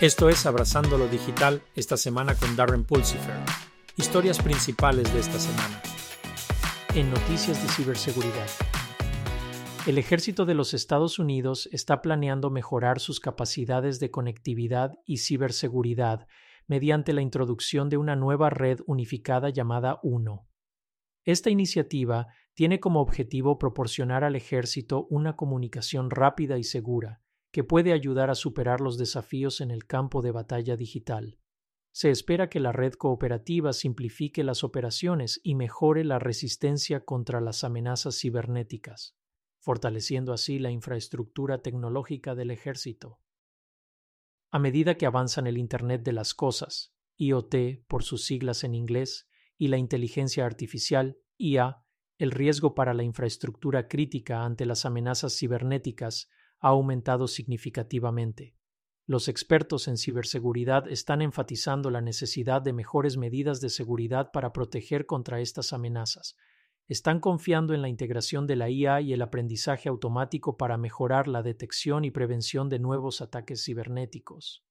Esto es Abrazando lo Digital esta semana con Darren Pulsifer. Historias principales de esta semana. En noticias de ciberseguridad. El ejército de los Estados Unidos está planeando mejorar sus capacidades de conectividad y ciberseguridad mediante la introducción de una nueva red unificada llamada UNO. Esta iniciativa tiene como objetivo proporcionar al ejército una comunicación rápida y segura, que puede ayudar a superar los desafíos en el campo de batalla digital. Se espera que la red cooperativa simplifique las operaciones y mejore la resistencia contra las amenazas cibernéticas, fortaleciendo así la infraestructura tecnológica del ejército. A medida que avanzan el Internet de las Cosas, IoT por sus siglas en inglés, y la inteligencia artificial, IA, el riesgo para la infraestructura crítica ante las amenazas cibernéticas ha aumentado significativamente. Los expertos en ciberseguridad están enfatizando la necesidad de mejores medidas de seguridad para proteger contra estas amenazas. Están confiando en la integración de la IA y el aprendizaje automático para mejorar la detección y prevención de nuevos ataques cibernéticos.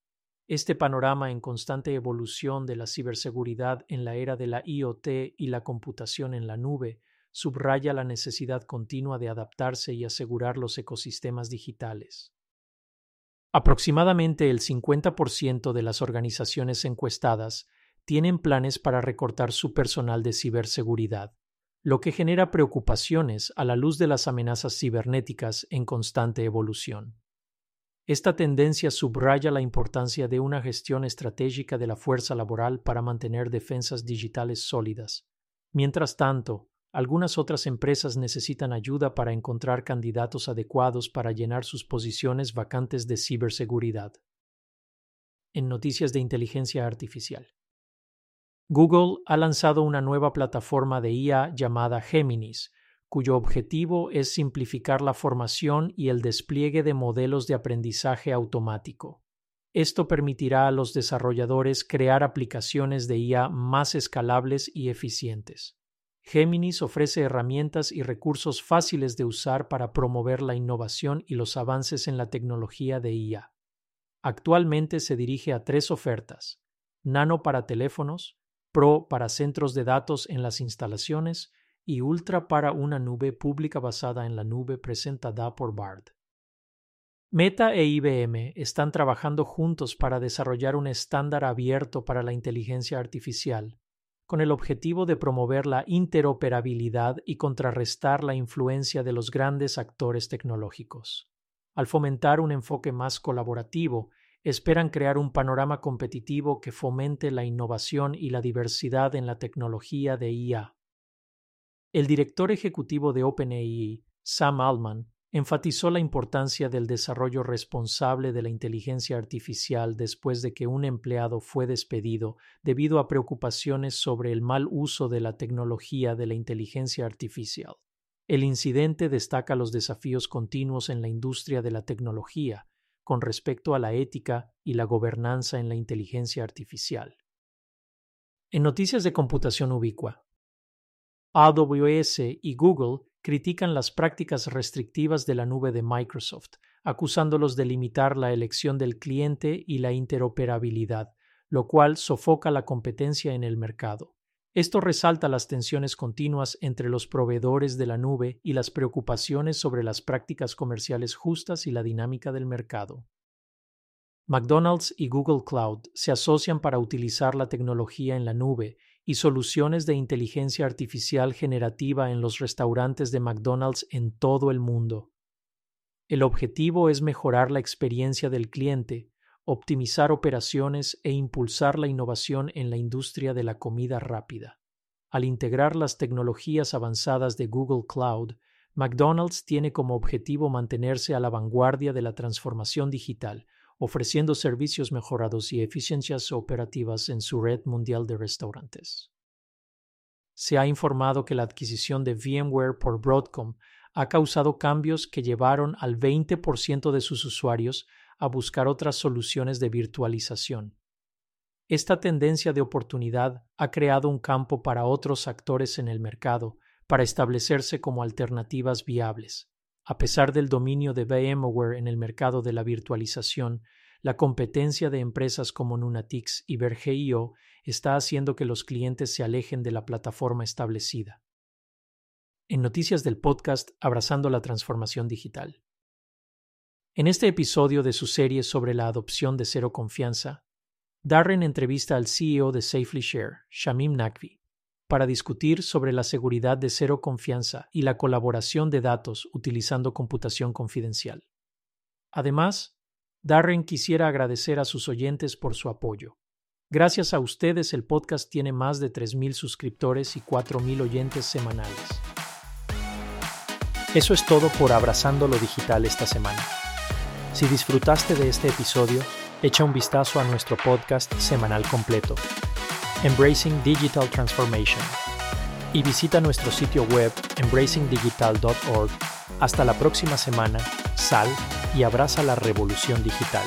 Este panorama en constante evolución de la ciberseguridad en la era de la IoT y la computación en la nube subraya la necesidad continua de adaptarse y asegurar los ecosistemas digitales. Aproximadamente el 50% de las organizaciones encuestadas tienen planes para recortar su personal de ciberseguridad, lo que genera preocupaciones a la luz de las amenazas cibernéticas en constante evolución. Esta tendencia subraya la importancia de una gestión estratégica de la fuerza laboral para mantener defensas digitales sólidas. Mientras tanto, algunas otras empresas necesitan ayuda para encontrar candidatos adecuados para llenar sus posiciones vacantes de ciberseguridad. En noticias de inteligencia artificial. Google ha lanzado una nueva plataforma de IA llamada Geminis, cuyo objetivo es simplificar la formación y el despliegue de modelos de aprendizaje automático. Esto permitirá a los desarrolladores crear aplicaciones de IA más escalables y eficientes. Géminis ofrece herramientas y recursos fáciles de usar para promover la innovación y los avances en la tecnología de IA. Actualmente se dirige a tres ofertas: Nano para teléfonos, Pro para centros de datos en las instalaciones y Ultra para una nube pública basada en la nube presentada por BARD. Meta e IBM están trabajando juntos para desarrollar un estándar abierto para la inteligencia artificial con el objetivo de promover la interoperabilidad y contrarrestar la influencia de los grandes actores tecnológicos. Al fomentar un enfoque más colaborativo, esperan crear un panorama competitivo que fomente la innovación y la diversidad en la tecnología de IA. El director ejecutivo de OpenAI, Sam Altman, enfatizó la importancia del desarrollo responsable de la inteligencia artificial después de que un empleado fue despedido debido a preocupaciones sobre el mal uso de la tecnología de la inteligencia artificial. El incidente destaca los desafíos continuos en la industria de la tecnología con respecto a la ética y la gobernanza en la inteligencia artificial. En noticias de computación ubicua, AWS y Google critican las prácticas restrictivas de la nube de Microsoft, acusándolos de limitar la elección del cliente y la interoperabilidad, lo cual sofoca la competencia en el mercado. Esto resalta las tensiones continuas entre los proveedores de la nube y las preocupaciones sobre las prácticas comerciales justas y la dinámica del mercado. McDonald's y Google Cloud se asocian para utilizar la tecnología en la nube y soluciones de inteligencia artificial generativa en los restaurantes de McDonald's en todo el mundo. El objetivo es mejorar la experiencia del cliente, optimizar operaciones e impulsar la innovación en la industria de la comida rápida. Al integrar las tecnologías avanzadas de Google Cloud, McDonald's tiene como objetivo mantenerse a la vanguardia de la transformación digital, ofreciendo servicios mejorados y eficiencias operativas en su red mundial de restaurantes. Se ha informado que la adquisición de VMware por Broadcom ha causado cambios que llevaron al 20% de sus usuarios a buscar otras soluciones de virtualización. Esta tendencia de oportunidad ha creado un campo para otros actores en el mercado para establecerse como alternativas viables. A pesar del dominio de VMware en el mercado de la virtualización, la competencia de empresas como Nunatix y Verge.io está haciendo que los clientes se alejen de la plataforma establecida. En noticias del podcast Abrazando la Transformación Digital. En este episodio de su serie sobre la adopción de cero confianza, Darren entrevista al CEO de Safely Share, Shamim Nakvi, para discutir sobre la seguridad de cero confianza y la colaboración de datos utilizando computación confidencial. Además, Darren quisiera agradecer a sus oyentes por su apoyo. Gracias a ustedes el podcast tiene más de 3.000 suscriptores y 4.000 oyentes semanales. Eso es todo por Abrazando lo Digital esta semana. Si disfrutaste de este episodio, echa un vistazo a nuestro podcast semanal completo, Embracing Digital Transformation, y visita nuestro sitio web embracingdigital.org. Hasta la próxima semana, sal y abraza la revolución digital.